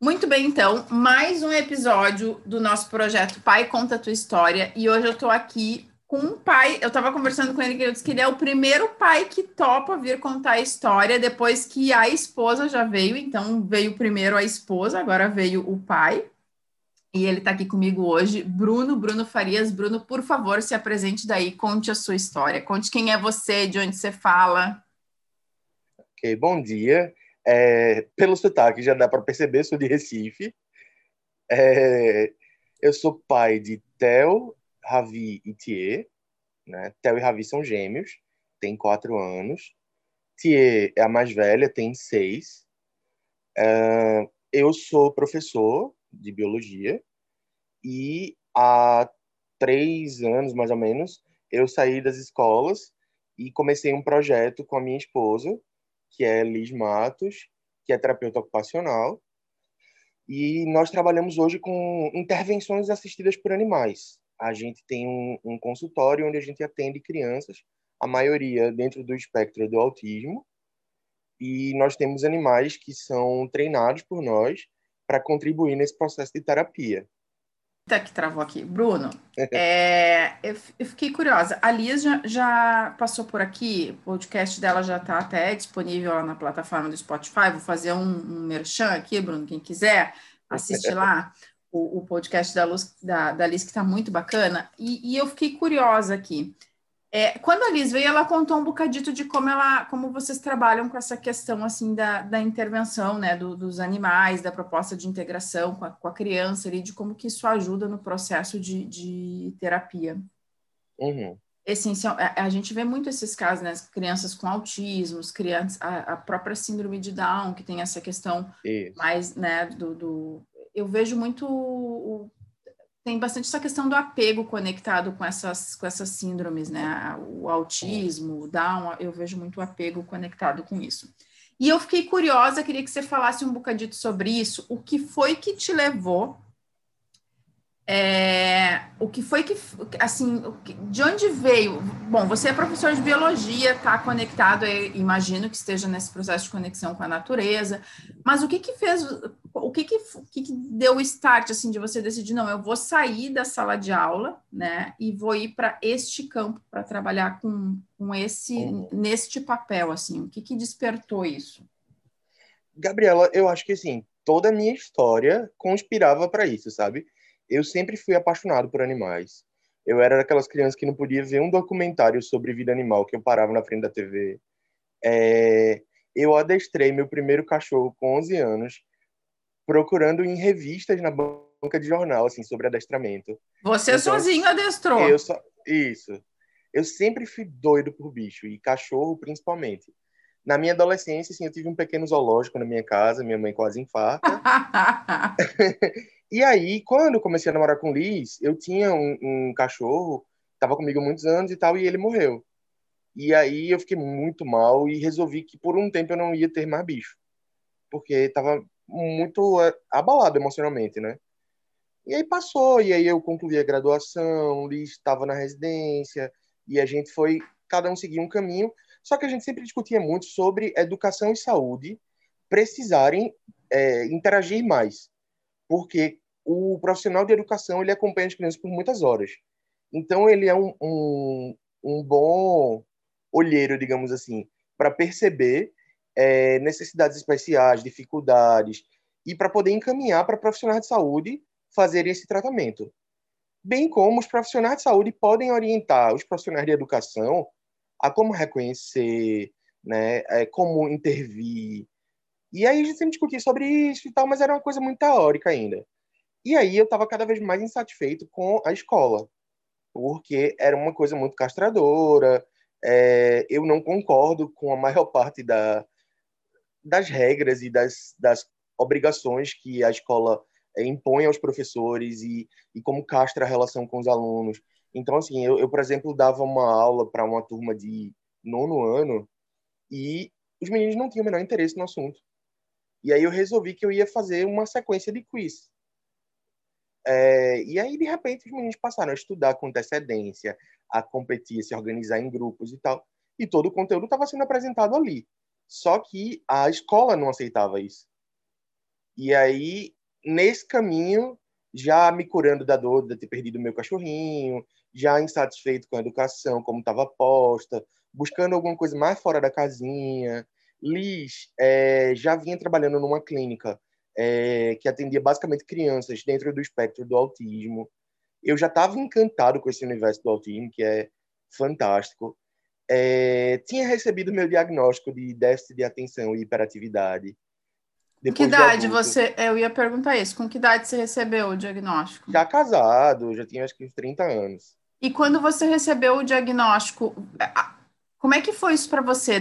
Muito bem, então, mais um episódio do nosso projeto Pai Conta Tua História. E hoje eu estou aqui com um pai. Eu estava conversando com ele que ele disse que ele é o primeiro pai que topa vir contar a história depois que a esposa já veio. Então, veio primeiro a esposa, agora veio o pai. E ele está aqui comigo hoje, Bruno, Bruno Farias. Bruno, por favor, se apresente daí, conte a sua história. Conte quem é você, de onde você fala. Ok, bom dia. É, pelo sotaque já dá para perceber, sou de Recife. É, eu sou pai de Theo, Ravi e Thier. Né? Theo e Ravi são gêmeos, tem quatro anos. Thier é a mais velha, tem seis. É, eu sou professor de biologia e há três anos, mais ou menos, eu saí das escolas e comecei um projeto com a minha esposa que é Liz Matos, que é terapeuta ocupacional. E nós trabalhamos hoje com intervenções assistidas por animais. A gente tem um, um consultório onde a gente atende crianças, a maioria dentro do espectro do autismo, e nós temos animais que são treinados por nós para contribuir nesse processo de terapia. Tá que travou aqui. Bruno, é, eu, eu, fiquei curiosa. A Liz já, já, passou por aqui, o podcast dela já está até disponível lá na plataforma do Spotify. Vou fazer um, um merchan aqui, Bruno, quem quiser assistir lá o, o podcast da, Luz, da, da Liz, que está muito bacana. E, e eu fiquei curiosa aqui. É, quando a Liz veio, ela contou um bocadito de como ela, como vocês trabalham com essa questão assim da, da intervenção, né, do, dos animais, da proposta de integração com a, com a criança ali, de como que isso ajuda no processo de, de terapia. Uhum. Essencial, a, a, gente vê muito esses casos, né, crianças com autismo, crianças, a, a, própria síndrome de Down, que tem essa questão isso. mais, né, do, do eu vejo muito o, tem bastante essa questão do apego conectado com essas, com essas síndromes, né? O autismo, o Down, eu vejo muito apego conectado com isso. E eu fiquei curiosa, queria que você falasse um bocadito sobre isso. O que foi que te levou é, o que foi que, assim, de onde veio? Bom, você é professor de biologia, está conectado, imagino que esteja nesse processo de conexão com a natureza, mas o que que fez, o que que, o que, que deu o start, assim, de você decidir, não, eu vou sair da sala de aula, né, e vou ir para este campo, para trabalhar com, com esse, neste papel, assim, o que que despertou isso? Gabriela, eu acho que, assim, toda a minha história conspirava para isso, sabe? Eu sempre fui apaixonado por animais. Eu era daquelas crianças que não podia ver um documentário sobre vida animal que eu parava na frente da TV. É, eu adestrei meu primeiro cachorro com 11 anos, procurando em revistas na banca de jornal, assim, sobre adestramento. Você então, sozinho adestrou? Eu só, isso. Eu sempre fui doido por bicho, e cachorro principalmente. Na minha adolescência, assim, eu tive um pequeno zoológico na minha casa, minha mãe quase infarta. E aí, quando eu comecei a namorar com Liz, eu tinha um, um cachorro, estava comigo muitos anos e tal, e ele morreu. E aí eu fiquei muito mal e resolvi que por um tempo eu não ia ter mais bicho. Porque estava muito é, abalado emocionalmente, né? E aí passou, e aí eu concluí a graduação, Liz estava na residência, e a gente foi, cada um seguia um caminho, só que a gente sempre discutia muito sobre educação e saúde precisarem é, interagir mais porque o profissional de educação ele acompanha as crianças por muitas horas. Então, ele é um, um, um bom olheiro, digamos assim, para perceber é, necessidades especiais, dificuldades, e para poder encaminhar para profissionais de saúde fazerem esse tratamento. Bem como os profissionais de saúde podem orientar os profissionais de educação a como reconhecer, né, é, como intervir, e aí a gente sempre discutia sobre isso e tal, mas era uma coisa muito teórica ainda. E aí eu estava cada vez mais insatisfeito com a escola, porque era uma coisa muito castradora, é, eu não concordo com a maior parte da, das regras e das, das obrigações que a escola é, impõe aos professores e, e como castra a relação com os alunos. Então, assim, eu, eu por exemplo, dava uma aula para uma turma de nono ano e os meninos não tinham o menor interesse no assunto. E aí eu resolvi que eu ia fazer uma sequência de quiz. É, e aí, de repente, os meninos passaram a estudar com antecedência, a competir, a se organizar em grupos e tal. E todo o conteúdo estava sendo apresentado ali. Só que a escola não aceitava isso. E aí, nesse caminho, já me curando da dor de ter perdido meu cachorrinho, já insatisfeito com a educação, como estava posta, buscando alguma coisa mais fora da casinha. Liz é, já vinha trabalhando numa clínica é, que atendia basicamente crianças dentro do espectro do autismo. Eu já estava encantado com esse universo do autismo, que é fantástico. É, tinha recebido meu diagnóstico de déficit de atenção e hiperatividade. Com que idade você. Eu ia perguntar isso. Com que idade você recebeu o diagnóstico? Já casado, já tinha acho que uns 30 anos. E quando você recebeu o diagnóstico, como é que foi isso para você?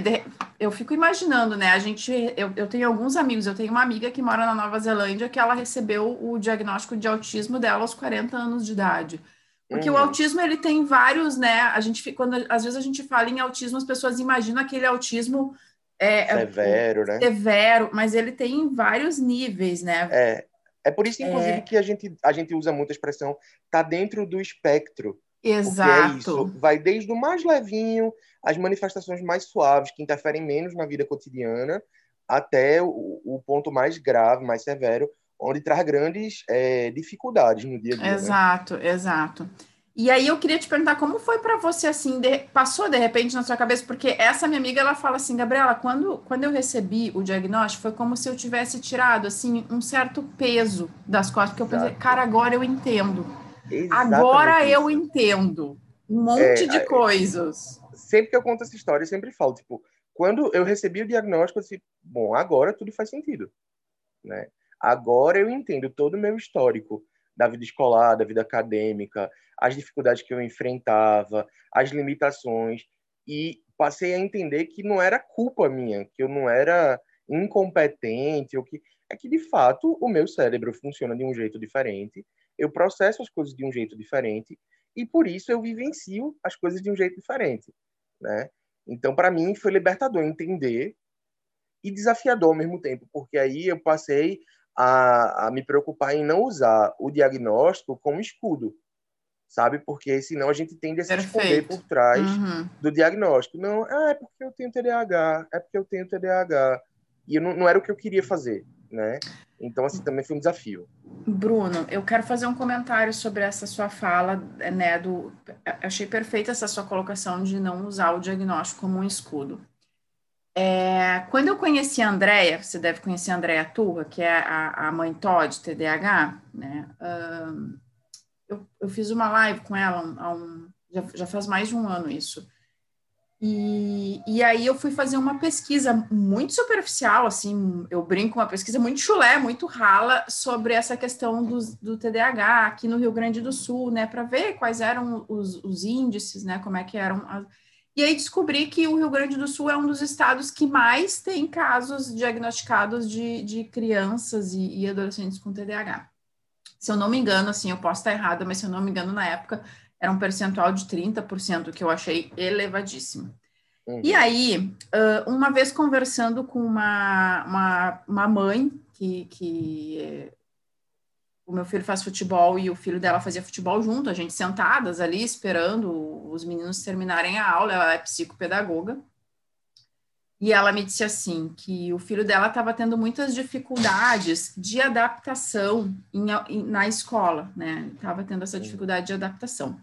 Eu fico imaginando, né? A gente, eu, eu tenho alguns amigos, eu tenho uma amiga que mora na Nova Zelândia que ela recebeu o diagnóstico de autismo dela aos 40 anos de idade. Porque uhum. o autismo ele tem vários, né? A gente quando às vezes a gente fala em autismo, as pessoas imaginam aquele autismo é, é severo, né? Severo, mas ele tem vários níveis, né? É, é por isso, inclusive, é... que a gente, a gente usa muito a expressão tá dentro do espectro. Exato. é isso, vai desde o mais levinho, as manifestações mais suaves, que interferem menos na vida cotidiana, até o, o ponto mais grave, mais severo, onde traz grandes é, dificuldades no dia a dia. Né? Exato, né? exato. E aí eu queria te perguntar como foi para você assim, de, passou de repente na sua cabeça, porque essa minha amiga ela fala assim, Gabriela, quando, quando eu recebi o diagnóstico foi como se eu tivesse tirado assim um certo peso das costas, porque eu pensei, cara, agora eu entendo. Exatamente agora isso. eu entendo um monte é, de coisas. Sempre que eu conto essa história, eu sempre falo, tipo, quando eu recebi o diagnóstico, eu disse, bom, agora tudo faz sentido, né? Agora eu entendo todo o meu histórico da vida escolar, da vida acadêmica, as dificuldades que eu enfrentava, as limitações, e passei a entender que não era culpa minha, que eu não era incompetente, ou que é que de fato o meu cérebro funciona de um jeito diferente, eu processo as coisas de um jeito diferente e por isso eu vivencio as coisas de um jeito diferente, né? Então para mim foi libertador entender e desafiador ao mesmo tempo, porque aí eu passei a, a me preocupar em não usar o diagnóstico como escudo, sabe? Porque senão a gente tende a se Perfeito. esconder por trás uhum. do diagnóstico. Não, ah, é porque eu tenho TDAH, é porque eu tenho TDAH. E não, não era o que eu queria fazer, né? Então, assim, também foi um desafio. Bruno, eu quero fazer um comentário sobre essa sua fala, né, do... Achei perfeita essa sua colocação de não usar o diagnóstico como um escudo. É, quando eu conheci a Andrea, você deve conhecer a Andrea Turra, que é a, a mãe Todd, TDAH, né? Um, eu, eu, fiz uma live com ela há um, já, já faz mais de um ano isso. E, e aí eu fui fazer uma pesquisa muito superficial, assim, eu brinco, uma pesquisa muito chulé, muito rala, sobre essa questão do, do TDAH aqui no Rio Grande do Sul, né, para ver quais eram os, os índices, né, como é que eram as, e aí descobri que o Rio Grande do Sul é um dos estados que mais tem casos diagnosticados de, de crianças e, e adolescentes com TDAH. Se eu não me engano, assim, eu posso estar errada, mas se eu não me engano, na época era um percentual de 30%, que eu achei elevadíssimo. Uhum. E aí, uma vez conversando com uma, uma, uma mãe que, que o meu filho faz futebol e o filho dela fazia futebol junto, a gente sentadas ali esperando os meninos terminarem a aula, ela é psicopedagoga. E ela me disse assim que o filho dela estava tendo muitas dificuldades de adaptação em, em, na escola, né? Estava tendo essa dificuldade de adaptação.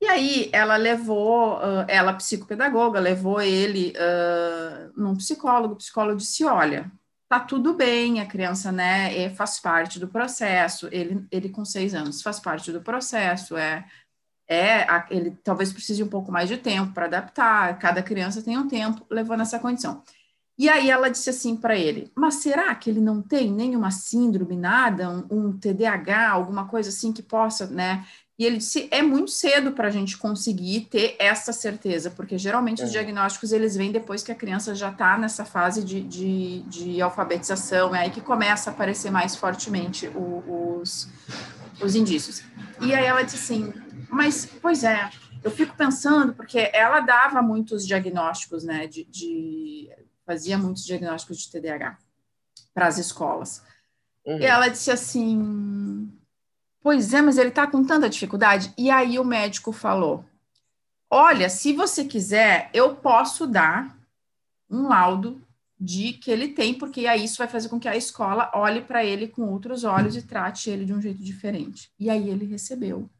E aí ela levou, uh, ela psicopedagoga, levou ele uh, num psicólogo, o psicólogo disse, olha, tá tudo bem, a criança, né, é, faz parte do processo, ele, ele com seis anos faz parte do processo, é, é ele talvez precise um pouco mais de tempo para adaptar, cada criança tem um tempo levando essa condição. E aí ela disse assim para ele, mas será que ele não tem nenhuma síndrome, nada, um, um TDAH, alguma coisa assim que possa, né, e ele disse, é muito cedo para a gente conseguir ter essa certeza, porque geralmente é. os diagnósticos eles vêm depois que a criança já está nessa fase de, de, de, alfabetização, é aí que começa a aparecer mais fortemente o, os, os indícios. E aí ela disse assim, mas, pois é, eu fico pensando, porque ela dava muitos diagnósticos, né, de, de fazia muitos diagnósticos de TDAH para as escolas. Uhum. E ela disse assim, Pois é, mas ele está com tanta dificuldade. E aí o médico falou: Olha, se você quiser, eu posso dar um laudo de que ele tem, porque aí isso vai fazer com que a escola olhe para ele com outros olhos e trate ele de um jeito diferente. E aí ele recebeu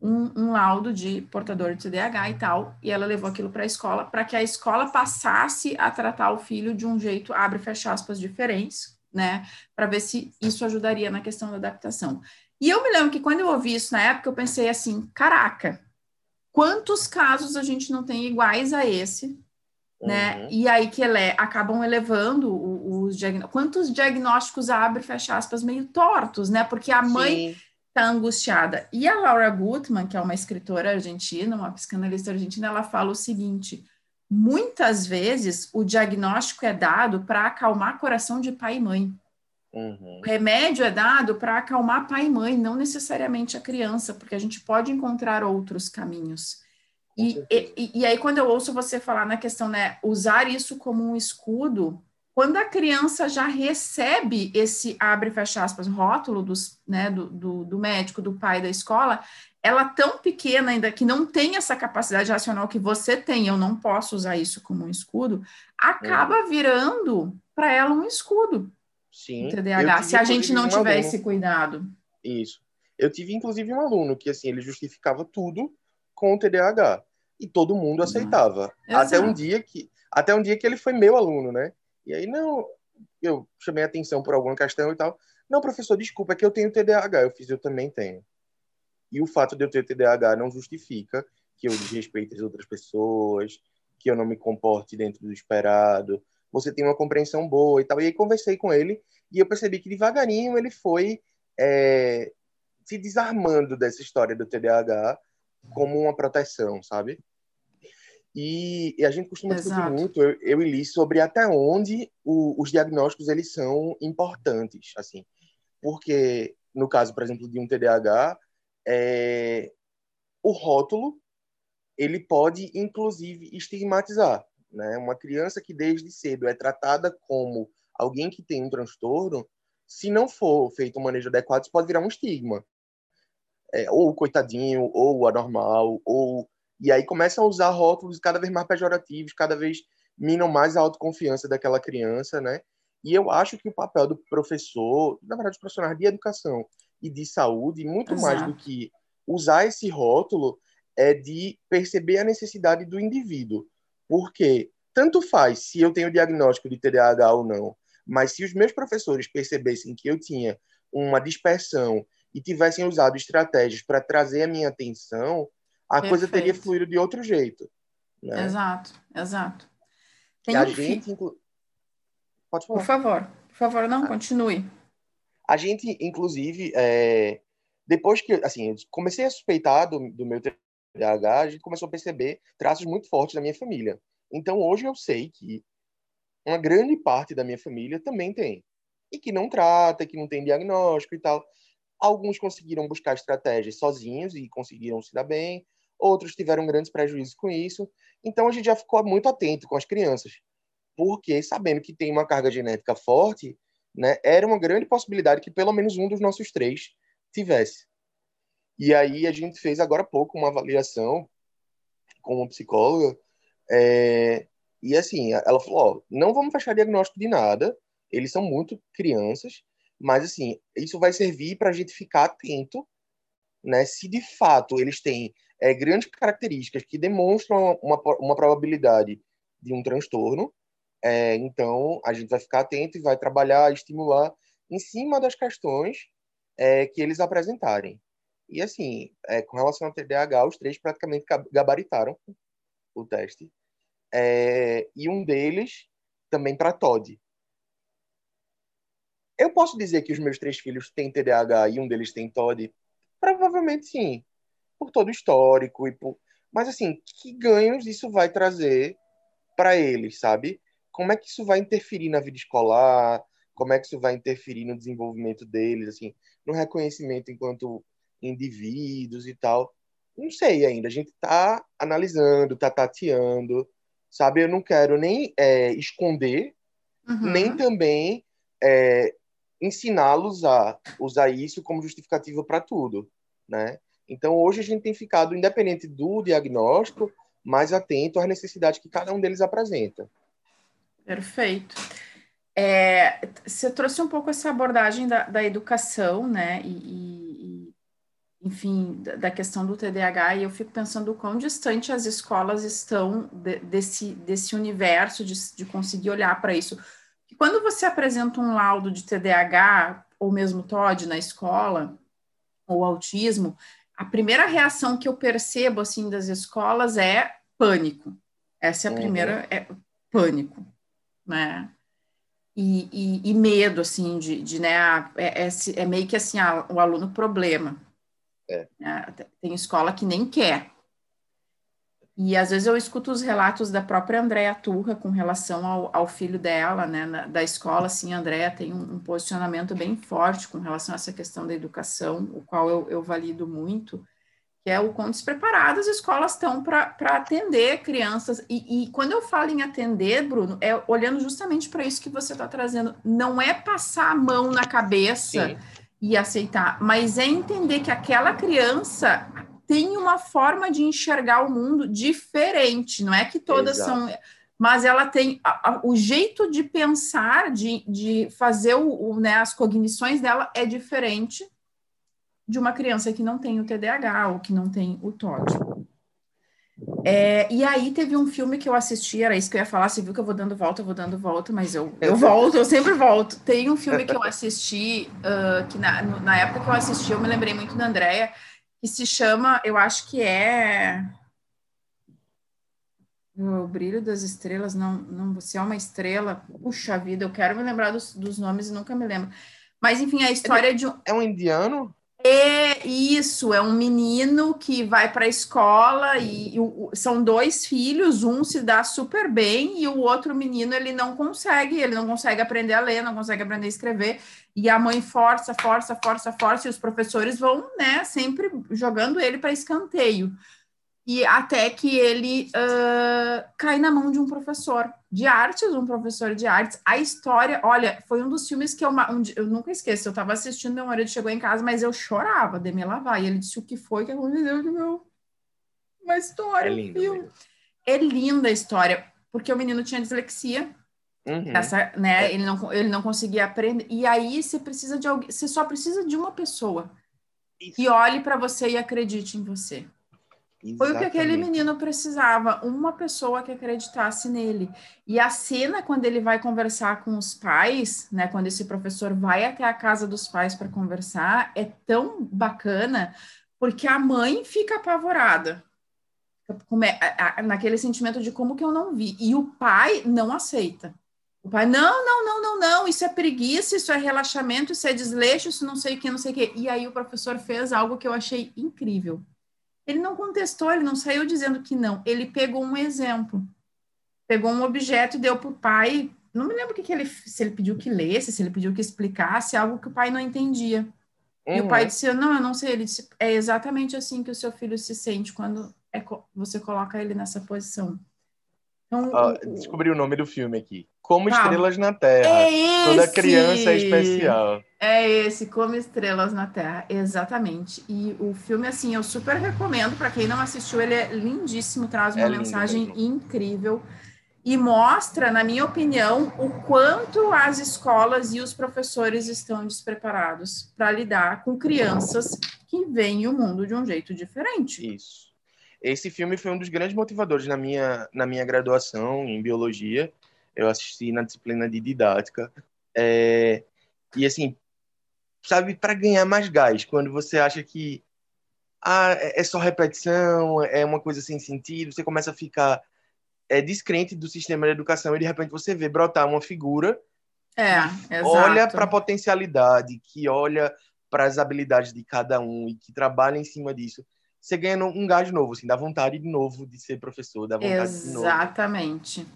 um, um laudo de portador de TDAH e tal, e ela levou aquilo para a escola para que a escola passasse a tratar o filho de um jeito, abre e fecha aspas, diferentes, né, para ver se isso ajudaria na questão da adaptação. E eu me lembro que quando eu ouvi isso na época, eu pensei assim: caraca, quantos casos a gente não tem iguais a esse, né? Uhum. E aí que ele, acabam elevando os diagnósticos. Quantos diagnósticos abre, fecha aspas, meio tortos, né? Porque a mãe está angustiada. E a Laura Gutman, que é uma escritora argentina, uma psicanalista argentina, ela fala o seguinte: muitas vezes o diagnóstico é dado para acalmar coração de pai e mãe. Uhum. O remédio é dado para acalmar pai e mãe, não necessariamente a criança, porque a gente pode encontrar outros caminhos. E, e, e, aí, quando eu ouço você falar na questão, né, usar isso como um escudo, quando a criança já recebe esse abre e fecha aspas rótulo dos, né, do, do, do médico, do pai da escola, ela tão pequena ainda que não tem essa capacidade racional que você tem, eu não posso usar isso como um escudo, acaba uhum. virando para ela um escudo. Sim. TDAH, se a gente não tiver aluno, esse cuidado. Isso. Eu tive, inclusive, um aluno que, assim, ele justificava tudo com o TDAH. E todo mundo aceitava. Até um dia que até um dia que ele foi meu aluno, né? E aí, não, eu chamei atenção por alguma questão e tal. Não, professor, desculpa, é que eu tenho TDAH. Eu fiz, eu também tenho. E o fato de eu ter TDAH não justifica que eu desrespeite as outras pessoas, que eu não me comporte dentro do esperado, você tem uma compreensão boa e tal. E aí conversei com ele e eu percebi que devagarinho ele foi é, se desarmando dessa história do TDAH como uma proteção, sabe? E, e a gente costuma Exato. discutir muito, eu, eu e Li, sobre até onde o, os diagnósticos eles são importantes, assim. Porque, no caso, por exemplo, de um TDAH, é, o rótulo ele pode, inclusive, estigmatizar. Né? Uma criança que desde cedo é tratada como alguém que tem um transtorno, se não for feito um manejo adequado, isso pode virar um estigma. É, ou coitadinho, ou anormal, ou e aí começam a usar rótulos cada vez mais pejorativos, cada vez minam mais a autoconfiança daquela criança, né? E eu acho que o papel do professor, na verdade, os profissionais de educação e de saúde, muito Exato. mais do que usar esse rótulo, é de perceber a necessidade do indivíduo. Porque tanto faz se eu tenho diagnóstico de TDAH ou não, mas se os meus professores percebessem que eu tinha uma dispersão e tivessem usado estratégias para trazer a minha atenção, a Perfeito. coisa teria fluído de outro jeito. Né? Exato, exato. Tem a um gente. Inclu... Pode falar. Por favor, por favor, não, ah. continue. A gente, inclusive, é... depois que assim, comecei a suspeitar do, do meu TDAH, a gente começou a perceber traços muito fortes da minha família. Então, hoje eu sei que uma grande parte da minha família também tem. E que não trata, que não tem diagnóstico e tal. Alguns conseguiram buscar estratégias sozinhos e conseguiram se dar bem. Outros tiveram grandes prejuízos com isso. Então, a gente já ficou muito atento com as crianças. Porque, sabendo que tem uma carga genética forte, né, era uma grande possibilidade que pelo menos um dos nossos três tivesse. E aí a gente fez agora há pouco uma avaliação com uma psicóloga é, e assim, ela falou: ó, não vamos fechar diagnóstico de nada, eles são muito crianças, mas assim, isso vai servir para a gente ficar atento, né? Se de fato eles têm é, grandes características que demonstram uma, uma probabilidade de um transtorno, é, então a gente vai ficar atento e vai trabalhar, estimular em cima das questões é, que eles apresentarem. E assim, é, com relação ao TDAH, os três praticamente gabaritaram o teste é, e um deles também para Todd. Eu posso dizer que os meus três filhos têm TDAH e um deles tem Todd? Provavelmente sim, por todo o histórico e por... mas assim, que ganhos isso vai trazer para eles, sabe? Como é que isso vai interferir na vida escolar? Como é que isso vai interferir no desenvolvimento deles, assim, no reconhecimento enquanto indivíduos e tal? Não sei ainda. A gente está analisando, está tateando sabe? Eu não quero nem é, esconder, uhum. nem também é, ensiná-los a usar isso como justificativa para tudo, né? Então, hoje a gente tem ficado, independente do diagnóstico, mais atento às necessidades que cada um deles apresenta. Perfeito. É, você trouxe um pouco essa abordagem da, da educação, né? E, e enfim, da, questão do TDAH, e eu fico pensando o quão distante as escolas estão de, desse, desse universo, de, de conseguir olhar para isso. E quando você apresenta um laudo de TDAH, ou mesmo TOD na escola, ou autismo, a primeira reação que eu percebo assim das escolas é pânico. Essa é a uhum. primeira, é pânico, né? E, e, e medo, assim, de, de né, é, é, é, meio que assim, ah, o aluno problema. É. Né? Tem escola que nem quer, e às vezes eu escuto os relatos da própria Andréa Turra com relação ao, ao filho dela, né, na, da escola, assim, a Andréa tem um, um, posicionamento bem forte com relação a essa questão da educação, o qual eu, eu valido muito, que é o quão despreparadas as escolas estão para atender crianças. E, e, quando eu falo em atender, Bruno, é olhando justamente para isso que você está trazendo. Não é passar a mão na cabeça Sim. e aceitar, mas é entender que aquela criança tem uma forma de enxergar o mundo diferente, não é que todas Exato. são. Mas ela tem a, a, o jeito de pensar, de, de fazer o, o, né, as cognições dela é diferente de uma criança que não tem o TDAH ou que não tem o TOD. É, e aí teve um filme que eu assisti, era isso que eu ia falar, você viu que eu vou dando volta, eu vou dando volta, mas eu, eu volto, eu sempre volto. Tem um filme que eu assisti, uh, que na, na época que eu assisti, eu me lembrei muito da Andrea, que se chama, eu acho que é o brilho das estrelas, não, não, você é uma estrela, puxa vida, eu quero me lembrar dos, dos nomes e nunca me lembro. Mas, enfim, a história é de um... É um indiano? É isso, é um menino que vai para a escola e, e o, são dois filhos, um se dá super bem e o outro menino ele não consegue, ele não consegue aprender a ler, não consegue aprender a escrever e a mãe força, força, força, força e os professores vão, né, sempre jogando ele para escanteio e até que ele uh, cai na mão de um professor de artes, um professor de artes. A história, olha, foi um dos filmes que eu, um, eu nunca esqueço. Eu estava assistindo, meu marido chegou em casa, mas eu chorava de me lavar. E ele disse o que foi que aconteceu de meu. Uma história, é lindo, filme. É linda a história, porque o menino tinha dislexia. Uhum. Essa, né, é. ele, não, ele não conseguia aprender. E aí você precisa de alguém, você só precisa de uma pessoa Isso. que olhe para você e acredite em você. Exatamente. Foi o que aquele menino precisava, uma pessoa que acreditasse nele. E a cena, quando ele vai conversar com os pais, né, quando esse professor vai até a casa dos pais para conversar, é tão bacana, porque a mãe fica apavorada. Naquele sentimento de como que eu não vi. E o pai não aceita. O pai, não, não, não, não, não, isso é preguiça, isso é relaxamento, isso é desleixo, isso não sei o que, não sei o que. E aí o professor fez algo que eu achei incrível ele não contestou, ele não saiu dizendo que não. Ele pegou um exemplo, pegou um objeto e deu para o pai. Não me lembro que, que ele, se ele pediu que lesse, se ele pediu que explicasse algo que o pai não entendia. Uhum. E o pai uhum. disse: Não, eu não sei. Ele disse: É exatamente assim que o seu filho se sente quando é, você coloca ele nessa posição. Então, descobri o nome do filme aqui. Como Estrelas na Terra. É Toda criança é especial. É esse, Como Estrelas na Terra, exatamente. E o filme, assim, eu super recomendo para quem não assistiu, ele é lindíssimo, traz uma é mensagem incrível e mostra, na minha opinião, o quanto as escolas e os professores estão despreparados para lidar com crianças que veem o mundo de um jeito diferente. Isso. Esse filme foi um dos grandes motivadores na minha, na minha graduação em biologia eu assisti na disciplina de didática. É, e assim, sabe, para ganhar mais gás, quando você acha que ah, é, é só repetição, é uma coisa sem sentido, você começa a ficar é, descrente do sistema de educação e de repente você vê brotar uma figura é, que olha para a potencialidade, que olha para as habilidades de cada um e que trabalha em cima disso. Você ganha um gás novo, assim, dá vontade de novo de ser professor, dá vontade Exatamente. de novo. Exatamente.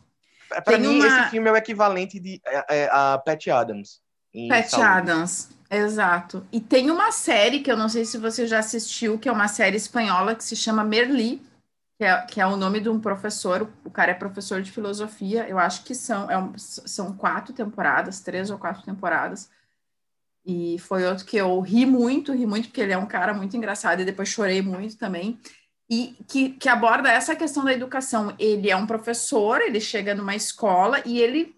Para mim, uma... esse filme é o equivalente de, é, é, a Pat Adams. Pat saúde. Adams, exato. E tem uma série que eu não sei se você já assistiu, que é uma série espanhola que se chama Merli, que é, que é o nome de um professor. O cara é professor de filosofia. Eu acho que são, é um, são quatro temporadas, três ou quatro temporadas. E foi outro que eu ri muito, ri muito, porque ele é um cara muito engraçado e depois chorei muito também e que, que aborda essa questão da educação. Ele é um professor, ele chega numa escola e ele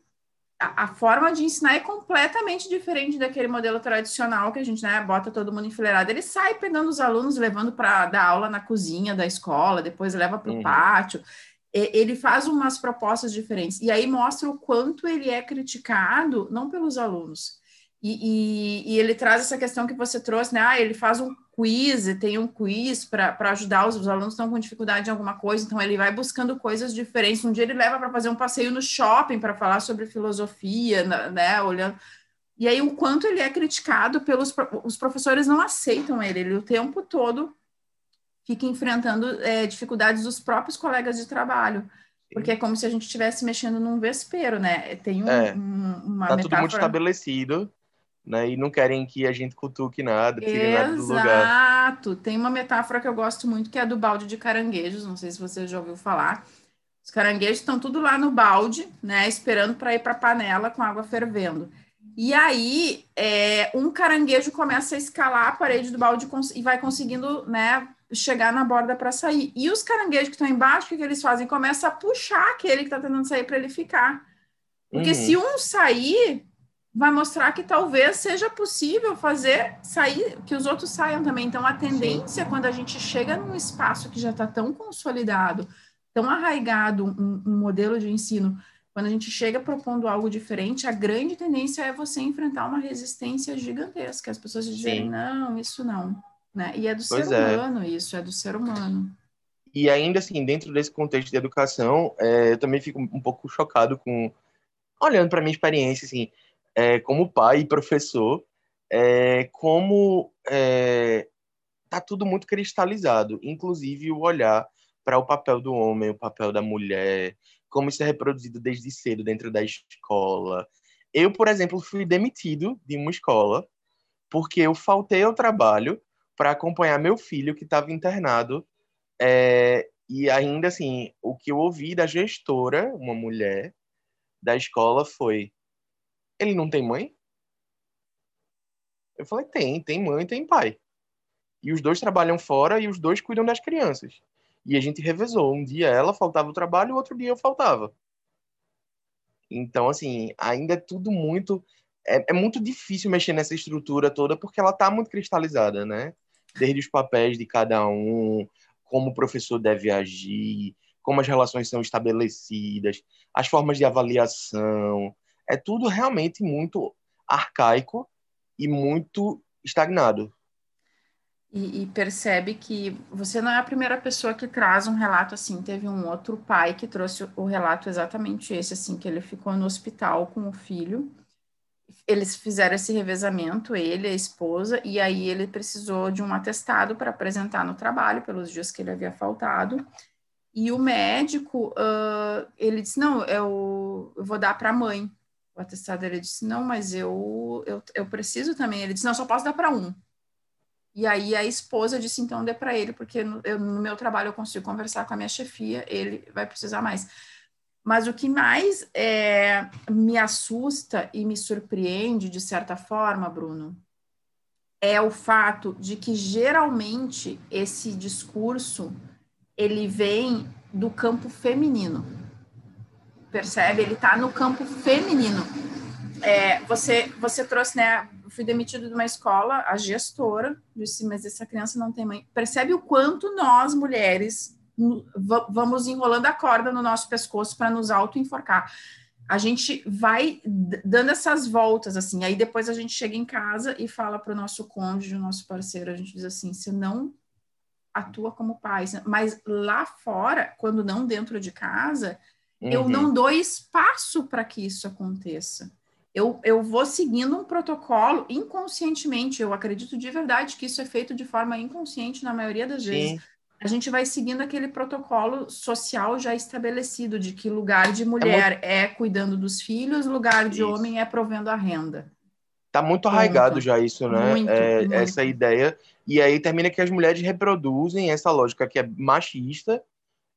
a, a, forma de ensinar é completamente diferente daquele modelo tradicional que a gente né, bota todo mundo enfileirado. Ele sai pegando os alunos, levando para dar aula na cozinha da escola, depois leva para o uhum. pátio. Ele faz umas propostas diferentes. E aí mostra o quanto ele é criticado, não pelos alunos. E, e, e ele traz essa questão que você trouxe, né? Ah, ele faz um quiz, tem um quiz para ajudar os, os, alunos que estão com dificuldade em alguma coisa, então ele vai buscando coisas diferentes. Um dia ele leva para fazer um passeio no shopping para falar sobre filosofia, né? Olhando. E aí, o quanto ele é criticado pelos os professores não aceitam ele, ele o tempo todo fica enfrentando é, dificuldades dos próprios colegas de trabalho. Porque é como se a gente estivesse mexendo num vespeiro, né? Tem um, é, um, uma tá metáfora... tudo muito estabelecido né? E não querem que a gente cutuque nada, tire nada do lugar. Exato. Tem uma metáfora que eu gosto muito, que é a do balde de caranguejos. Não sei se você já ouviu falar. Os caranguejos estão tudo lá no balde, né? Esperando para ir para a panela com água fervendo. E aí, é, um caranguejo começa a escalar a parede do balde e vai conseguindo, né, chegar na borda para sair. E os caranguejos que estão embaixo, o que, que eles fazem? Começam a puxar aquele que está tentando sair para ele ficar. Porque uhum. se um sair, vai mostrar que talvez seja possível fazer sair, que os outros saiam também. Então, a tendência, Sim. quando a gente chega num espaço que já está tão consolidado, tão arraigado, um, um, modelo de ensino, quando a gente chega propondo algo diferente, a grande tendência é você enfrentar uma resistência gigantesca. As pessoas dizem, não, isso não. Né? E é do pois ser é. humano isso, é do ser humano. E ainda assim, dentro desse contexto de educação, é, eu também fico um pouco chocado com, olhando para minha experiência, assim, é, como pai e professor, é, como é, tá tudo muito cristalizado, inclusive o olhar para o papel do homem, o papel da mulher, como isso é reproduzido desde cedo dentro da escola. Eu, por exemplo, fui demitido de uma escola porque eu faltei ao trabalho para acompanhar meu filho que estava internado. É, e ainda assim, o que eu ouvi da gestora, uma mulher da escola, foi: ele não tem mãe? Eu falei, tem, tem mãe, tem pai. E os dois trabalham fora e os dois cuidam das crianças. E a gente revezou. Um dia ela faltava o trabalho, o outro dia eu faltava. Então, assim, ainda é tudo muito. É, é muito difícil mexer nessa estrutura toda porque ela está muito cristalizada, né? Desde os papéis de cada um, como o professor deve agir, como as relações são estabelecidas, as formas de avaliação, é tudo realmente muito arcaico e muito estagnado. E, e, percebe que você não é a primeira pessoa que traz um relato assim. Teve um outro pai que trouxe o relato exatamente esse, assim, que ele ficou no hospital com o filho. Eles fizeram esse revezamento, ele, a esposa, e aí ele precisou de um atestado para apresentar no trabalho pelos dias que ele havia faltado. E o médico, uh, ele disse: Não, eu, eu vou dar para a mãe o atestado, ele disse, não, mas eu, eu, eu preciso também. Ele disse, não, só posso dar para um. E aí a esposa disse, então dê para ele, porque no, eu, no meu trabalho eu consigo conversar com a minha chefia, ele vai precisar mais. Mas o que mais é, me assusta e me surpreende, de certa forma, Bruno, é o fato de que geralmente esse discurso ele vem do campo feminino percebe? Ele está no campo feminino. É, você, você trouxe, né? Fui demitido de uma escola, a gestora disse, mas essa criança não tem mãe. Percebe o quanto nós, mulheres, vamos enrolando a corda no nosso pescoço para nos auto-enforcar. A gente vai dando essas voltas, assim, aí depois a gente chega em casa e fala para o nosso cônjuge, o nosso parceiro, a gente diz assim, você não atua como pai, mas lá fora, quando não dentro de casa, Uhum. Eu não dou espaço para que isso aconteça. Eu, eu vou seguindo um protocolo inconscientemente. Eu acredito de verdade que isso é feito de forma inconsciente na maioria das Sim. vezes. A gente vai seguindo aquele protocolo social já estabelecido de que lugar de mulher é, muito... é cuidando dos filhos, lugar de isso. homem é provendo a renda. Tá muito arraigado muito. já isso, né? Muito, é, muito. Essa ideia. E aí termina que as mulheres reproduzem essa lógica que é machista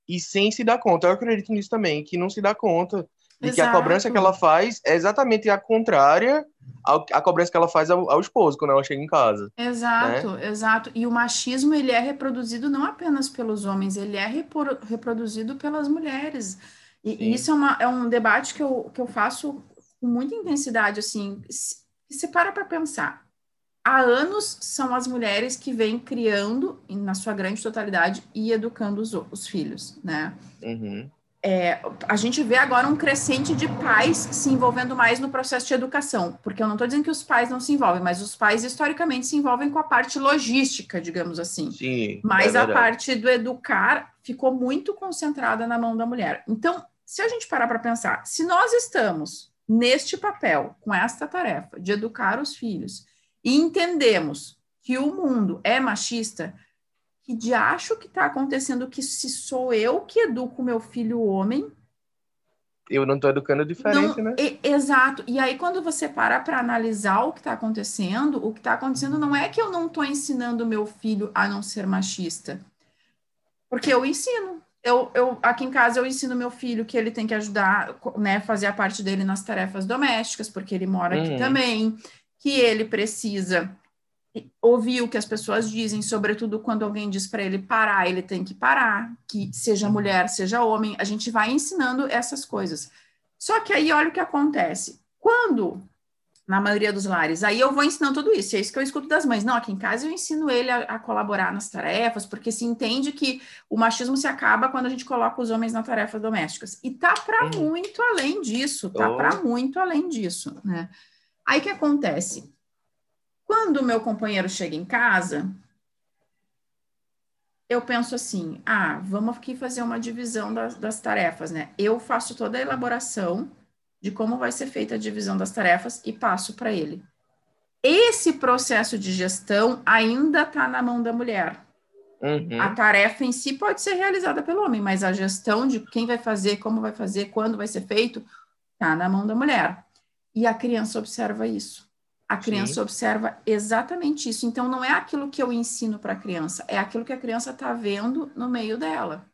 e sem se dar conta. Eu acredito nisso também, que não se dá conta de Exato. que a cobrança que ela faz é exatamente a contrária à cobrança que ela faz ao, ao esposo quando ela chega em casa. Exato, né? exato. E o machismo ele é reproduzido não apenas pelos homens, ele é reproduzido pelas mulheres. E, e isso é, uma, é um debate que eu, que eu faço com muita intensidade, assim, se, se para para pensar, há anos são as mulheres que vêm criando, na sua grande totalidade, e educando os, os filhos, né? Uhum. É, a gente vê agora um crescente de pais se envolvendo mais no processo de educação, porque eu não estou dizendo que os pais não se envolvem, mas os pais historicamente se envolvem com a parte logística, digamos assim. Sim, mas é a parte do educar ficou muito concentrada na mão da mulher. Então, se a gente parar para pensar, se nós estamos neste papel, com esta tarefa de educar os filhos, e entendemos que o mundo é machista, que de acho que está acontecendo que se sou eu que educo meu filho homem. Eu não estou educando diferente, não, né? E, exato. E aí, quando você para para analisar o que está acontecendo, o que está acontecendo não é que eu não estou ensinando meu filho a não ser machista. Porque eu ensino. Eu, eu, aqui em casa eu ensino meu filho que ele tem que ajudar, né, fazer a parte dele nas tarefas domésticas, porque ele mora aqui uhum. também que ele precisa ouvir o que as pessoas dizem, sobretudo quando alguém diz para ele parar, ele tem que parar, que seja mulher, seja homem, a gente vai ensinando essas coisas. Só que aí olha o que acontece. Quando, na maioria dos lares, aí eu vou ensinando tudo isso, é isso que eu escuto das mães. Não, aqui em casa eu ensino ele a, a colaborar nas tarefas, porque se entende que o machismo se acaba quando a gente coloca os homens na tarefas domésticas. E tá para hum. muito além disso, tá oh. para muito além disso, né? Aí o que acontece? Quando o meu companheiro chega em casa, eu penso assim: ah, vamos aqui fazer uma divisão das, das, tarefas, né? Eu faço toda a elaboração de como vai ser feita a divisão das tarefas e passo para ele. Esse processo de gestão ainda está na mão da mulher. Uhum. A tarefa em si pode ser realizada pelo homem, mas a gestão de quem vai fazer, como vai fazer, quando vai ser feito, está na mão da mulher. E a criança observa isso. A criança Sim. observa exatamente isso. Então, não é aquilo que eu ensino para a criança, é aquilo que a criança está vendo no meio dela.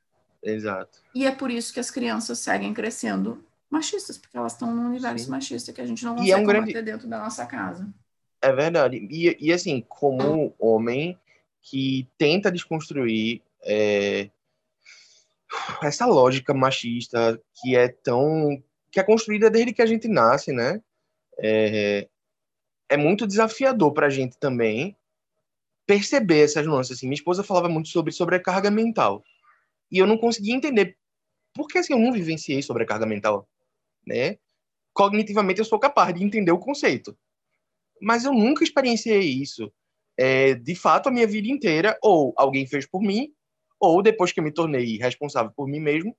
Exato. E é por isso que as crianças seguem crescendo machistas, porque elas estão num universo Sim. machista que a gente não consegue e é um grande... dentro da nossa casa. É verdade. E, e assim, como homem que tenta desconstruir é, essa lógica machista que é tão que é construída desde que a gente nasce, né? É, é muito desafiador para a gente também perceber essas nuances. Assim, minha esposa falava muito sobre sobrecarga mental. E eu não conseguia entender por que assim, eu não vivenciei sobrecarga mental. Né? Cognitivamente eu sou capaz de entender o conceito. Mas eu nunca experienciei isso. É, de fato, a minha vida inteira, ou alguém fez por mim, ou depois que eu me tornei responsável por mim mesmo,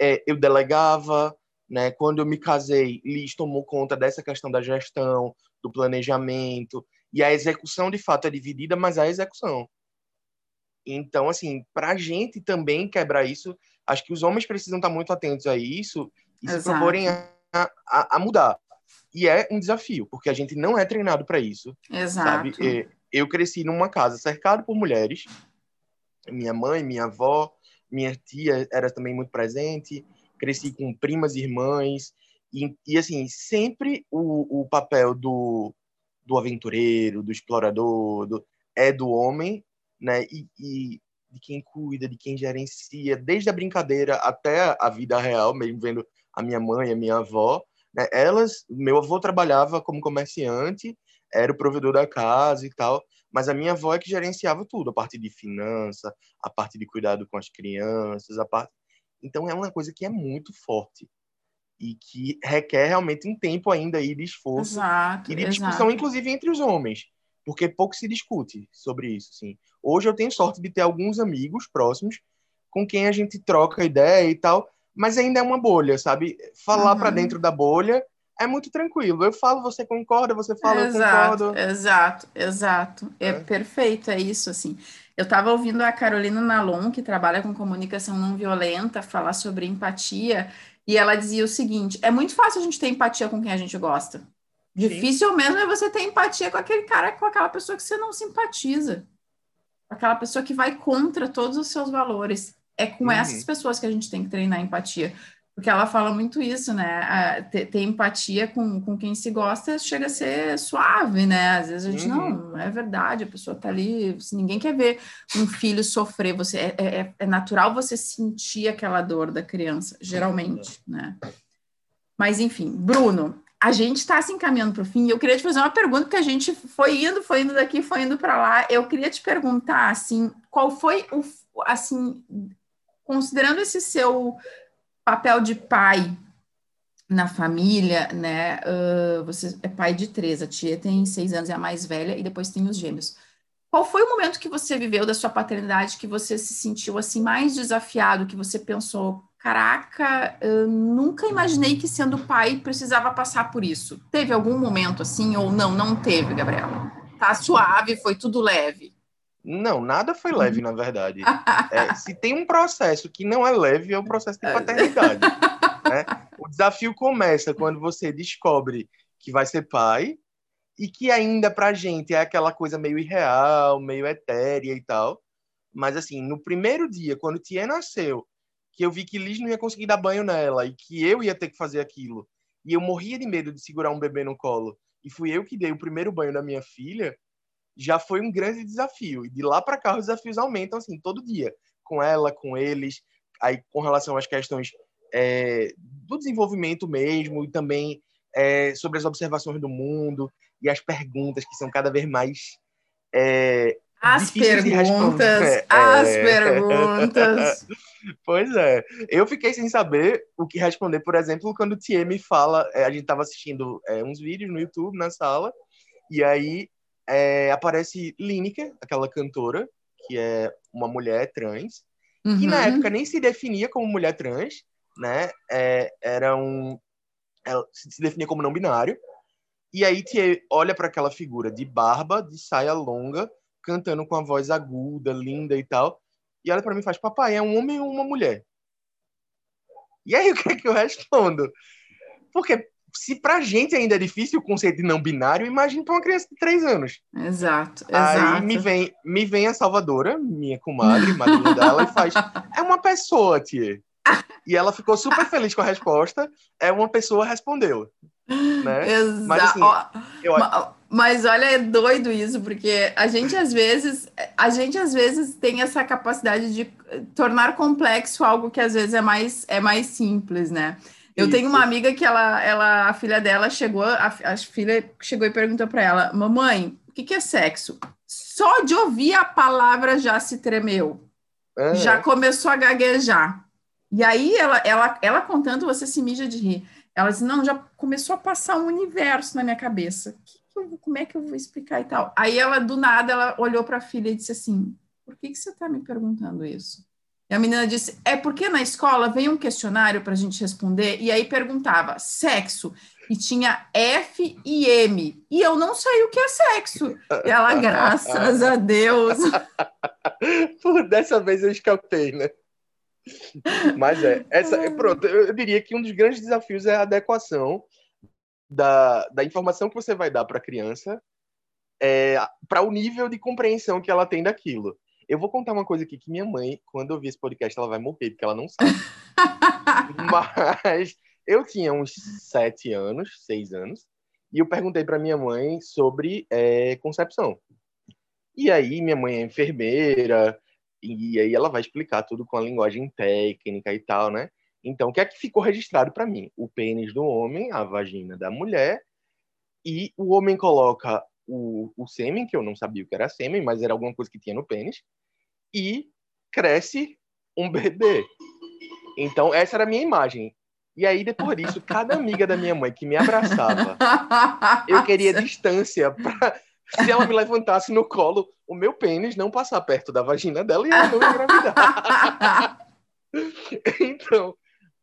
é, eu delegava, né? Quando eu me casei, Liz tomou conta dessa questão da gestão, do planejamento, e a execução de fato é dividida, mas a execução. Então, assim, para a gente também quebrar isso, acho que os homens precisam estar muito atentos a isso e Exato. se proporem a, a, a, mudar. E é um desafio, porque a gente não é treinado para isso. Exato. Sabe? É, eu cresci numa casa cercado por mulheres. Minha mãe, minha avó, minha tia era também muito presente cresci com primas e irmãs, e, e assim, sempre o, o papel do, do aventureiro, do explorador, do, é do homem, né? E, e, de quem cuida, de quem gerencia, desde a brincadeira até a vida real, mesmo vendo a minha mãe, a minha avó, né? Elas, meu avô trabalhava como comerciante, era o provedor da casa e tal, mas a minha avó é que gerenciava tudo, a parte de finança, a parte de cuidado com as crianças, a parte então é uma coisa que é muito forte e que requer realmente um tempo ainda aí de esforço exato, e de discussão, inclusive entre os homens, porque pouco se discute sobre isso. Sim. Hoje eu tenho sorte de ter alguns amigos próximos com quem a gente troca ideia e tal, mas ainda é uma bolha, sabe? Falar uhum. para dentro da bolha é muito tranquilo. Eu falo, você concorda, você fala, exato, eu concordo. Exato, exato. É, é perfeito, é isso, assim. Eu estava ouvindo a Carolina Nalon, que trabalha com comunicação não violenta, falar sobre empatia, e ela dizia o seguinte: é muito fácil a gente ter empatia com quem a gente gosta. Difícil Sim. mesmo é você ter empatia com aquele cara, com aquela pessoa que você não simpatiza. Aquela pessoa que vai contra todos os seus valores. É com uhum. essas pessoas que a gente tem que treinar empatia. Porque ela fala muito isso, né? ter, ter, empatia com, com quem se gosta chega a ser suave, né? Às vezes a gente, uhum. não, é verdade, a pessoa tá ali, ninguém quer ver um filho sofrer, você é, é, é natural você sentir aquela dor da criança, geralmente, né? Mas enfim, Bruno, a gente está se encaminhando para o fim. Eu queria te fazer uma pergunta, porque a gente foi indo, foi indo daqui, foi indo para lá. Eu queria te perguntar, assim, qual foi o, assim, considerando esse seu papel de pai na família, né? Uh, você é pai de três, a tia tem seis anos, é a mais velha, e depois tem os gêmeos. Qual foi o momento que você viveu da sua paternidade que você se sentiu assim mais desafiado, que você pensou, caraca, eu nunca imaginei que sendo pai precisava passar por isso. Teve algum momento assim ou não? Não teve, Gabriela. Tá suave, foi tudo leve. Não, nada foi leve, na verdade. É, se tem um processo que não é leve, é o processo de paternidade. né? O desafio começa quando você descobre que vai ser pai e que ainda pra gente é aquela coisa meio irreal, meio etérea e tal. Mas assim, no primeiro dia, quando Tia nasceu, que eu vi que Liz não ia conseguir dar banho nela e que eu ia ter que fazer aquilo, e eu morria de medo de segurar um bebê no colo, e fui eu que dei o primeiro banho da minha filha, já foi um grande desafio. E de lá para cá os desafios aumentam assim todo dia, com ela, com eles, aí com relação às questões é, do desenvolvimento mesmo e também é, sobre as observações do mundo e as perguntas que são cada vez mais é, as perguntas, é, as perguntas. pois é. Eu fiquei sem saber o que responder, por exemplo, quando o Tia me fala, é, a gente estava assistindo é, uns vídeos no YouTube, na sala, e aí é, aparece Lineker, aquela cantora, que é uma mulher trans, uhum. que na uhum. época nem se definia como mulher trans, né? É, era um... Ela se definia como não binário, e aí Tia olha para aquela figura de barba, de saia longa, cantando com a voz aguda, linda e tal. E olha para mim e faz: Papai, é um homem ou uma mulher? E aí o que é que eu respondo? Porque se pra gente ainda é difícil o conceito de não binário, imagine pra uma criança de três anos. Exato, exato. Aí me vem, me vem a Salvadora, minha comadre, madrinha dela, e faz: É uma pessoa, tia. E ela ficou super feliz com a resposta. É uma pessoa respondeu. Né? Exato. Mas, assim, eu... Mas olha, é doido isso, porque a gente às vezes, a gente às vezes tem essa capacidade de tornar complexo algo que às vezes é mais, é mais simples, né? Eu tenho uma amiga que ela, ela, a filha dela chegou, a, a filha chegou e perguntou para ela, mamãe, o que, que é sexo? Só de ouvir a palavra já se tremeu, uhum. já começou a gaguejar. E aí ela, ela, ela contando, você se mija de rir. Ela disse, não, já começou a passar um universo na minha cabeça. Como é que eu vou explicar e tal? Aí ela, do nada, ela olhou para a filha e disse assim: Por que, que você está me perguntando isso? E a menina disse: É porque na escola vem um questionário para a gente responder, e aí perguntava sexo, e tinha F e M, e eu não sei o que é sexo. E ela, graças a Deus. Por dessa vez eu escapei, né? Mas é, essa, pronto, eu diria que um dos grandes desafios é a adequação da, da informação que você vai dar para a criança é, para o nível de compreensão que ela tem daquilo. Eu vou contar uma coisa aqui que minha mãe, quando eu vi esse podcast, ela vai morrer, porque ela não sabe. Mas eu tinha uns sete anos, seis anos, e eu perguntei para minha mãe sobre é, concepção. E aí minha mãe é enfermeira, e aí ela vai explicar tudo com a linguagem técnica e tal, né? Então, o que é que ficou registrado para mim? O pênis do homem, a vagina da mulher, e o homem coloca o, o sêmen, que eu não sabia o que era sêmen, mas era alguma coisa que tinha no pênis, e cresce um bebê. Então, essa era a minha imagem. E aí, depois disso, cada amiga da minha mãe que me abraçava, eu queria distância para se ela me levantasse no colo, o meu pênis não passar perto da vagina dela e ela não engravidar. então,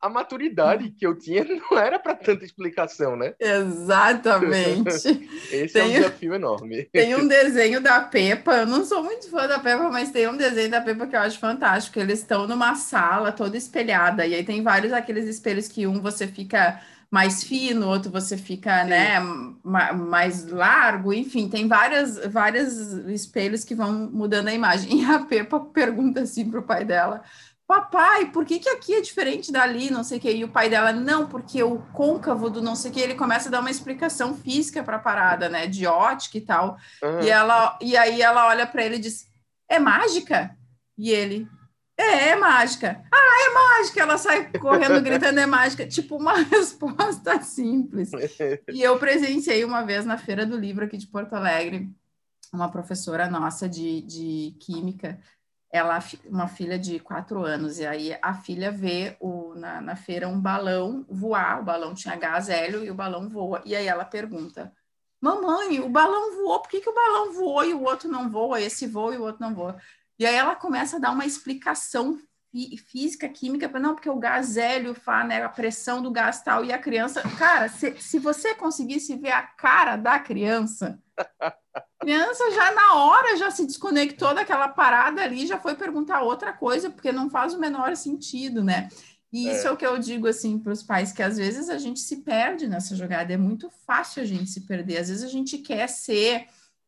a maturidade que eu tinha não era para tanta explicação, né? Exatamente. Esse tem, é um desafio enorme. Tem um desenho da Peppa, eu não sou muito fã da Peppa, mas tem um desenho da Peppa que eu acho fantástico. Eles estão numa sala toda espelhada, e aí tem vários aqueles espelhos que um você fica mais fino, outro você fica, Sim. né, mais largo, enfim, tem várias, vários espelhos que vão mudando a imagem. E a Peppa pergunta assim pro pai dela: papai, por que, que aqui é diferente dali, não sei o que, e o pai dela, não, porque o côncavo do não sei o que, ele começa a dar uma explicação física para a parada, né, de ótica e tal, uhum. e, ela, e aí ela olha para ele e diz, é mágica? E ele, É, é mágica. Ah, é mágica. Ela sai correndo, gritando, é mágica. Tipo, uma resposta simples. E eu presenciei uma vez na Feira do Livro aqui de Porto Alegre, uma professora nossa de, de Química, ela uma filha de quatro anos, e aí a filha vê o, na, na feira um balão voar, o balão tinha gás hélio e o balão voa, e aí ela pergunta, mamãe, o balão voou, por que, que o balão voou e o outro não voa, esse voa e o outro não voa? E aí ela começa a dar uma explicação física, química, não, porque o gás hélio faz, né, a pressão do gás tal, e a criança, cara, se, se você conseguisse ver a cara da criança, criança já na hora já se desconectou daquela parada ali, já foi perguntar outra coisa, porque não faz o menor sentido, né? E isso é, é o que eu digo assim para os pais, que às vezes a gente se perde nessa jogada, é muito fácil a gente se perder, às vezes a gente quer ser